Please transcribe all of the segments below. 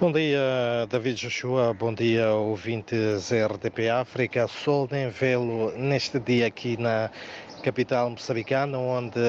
Bom dia, David Joshua. Bom dia, ouvintes RDP África. Sol nem vê-lo neste dia aqui na capital moçambicana, onde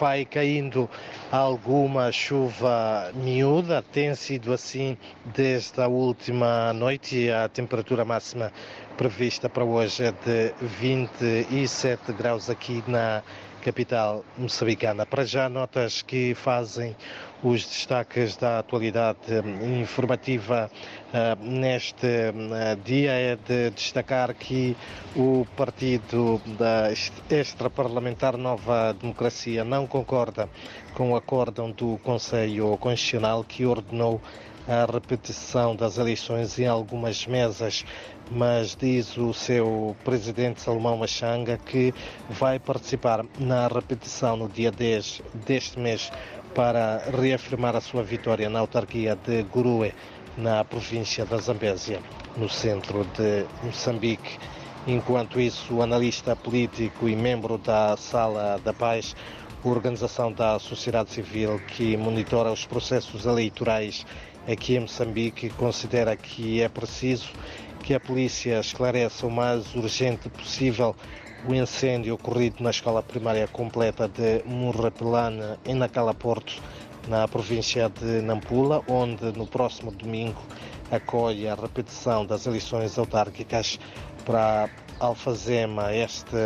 vai caindo alguma chuva miúda. Tem sido assim desde a última noite. A temperatura máxima prevista para hoje é de 27 graus aqui na capital moçambicana. Para já, notas que fazem os destaques da atualidade hum, informativa uh, neste uh, dia. É de destacar que o partido da extra-parlamentar Nova Democracia não concorda com o acórdão do Conselho Constitucional que ordenou a repetição das eleições em algumas mesas, mas diz o seu presidente Salomão Machanga que vai participar na repetição no dia 10 deste mês para reafirmar a sua vitória na autarquia de Gurue, na província da Zambésia, no centro de Moçambique. Enquanto isso, o analista político e membro da Sala da Paz, organização da sociedade civil que monitora os processos eleitorais aqui em Moçambique, considera que é preciso que a polícia esclareça o mais urgente possível o incêndio ocorrido na escola primária completa de Murrapelane, em Nacala Porto, na província de Nampula, onde no próximo domingo acolhe a repetição das eleições autárquicas para Alfazema, este,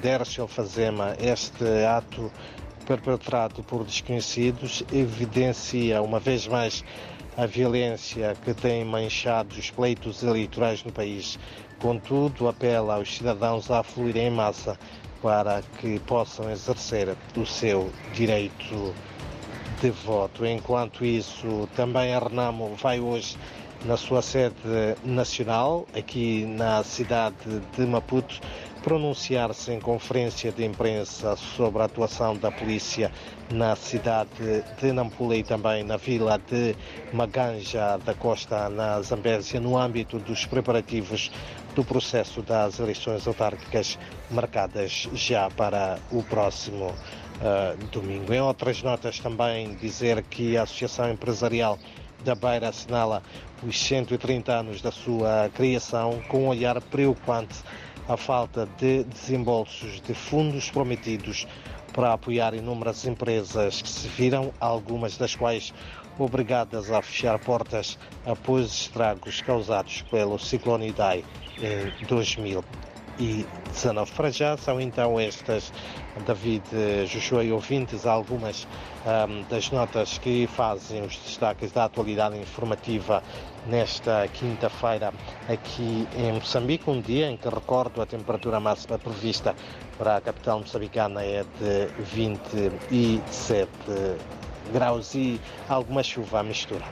Dércio Alfazema, este ato perpetrado por desconhecidos evidencia uma vez mais a violência que tem manchado os pleitos eleitorais no país. Contudo, apela aos cidadãos a fluir em massa para que possam exercer o seu direito de voto. Enquanto isso, também a Renamo vai hoje na sua sede nacional, aqui na cidade de Maputo, pronunciar-se em conferência de imprensa sobre a atuação da polícia na cidade de Nampula e também na vila de Maganja da Costa, na Zambésia, no âmbito dos preparativos do processo das eleições autárquicas marcadas já para o próximo uh, domingo. Em outras notas também dizer que a Associação Empresarial da Beira assinala os 130 anos da sua criação com um olhar preocupante à falta de desembolsos de fundos prometidos para apoiar inúmeras empresas que se viram, algumas das quais obrigadas a fechar portas após estragos causados pelo ciclone Idai em 2000 e 19. Para já são então estas, David Joshua e ouvintes, algumas um, das notas que fazem os destaques da atualidade informativa nesta quinta-feira aqui em Moçambique, um dia em que recordo a temperatura máxima prevista para a capital moçambicana é de 27 graus e alguma chuva à mistura.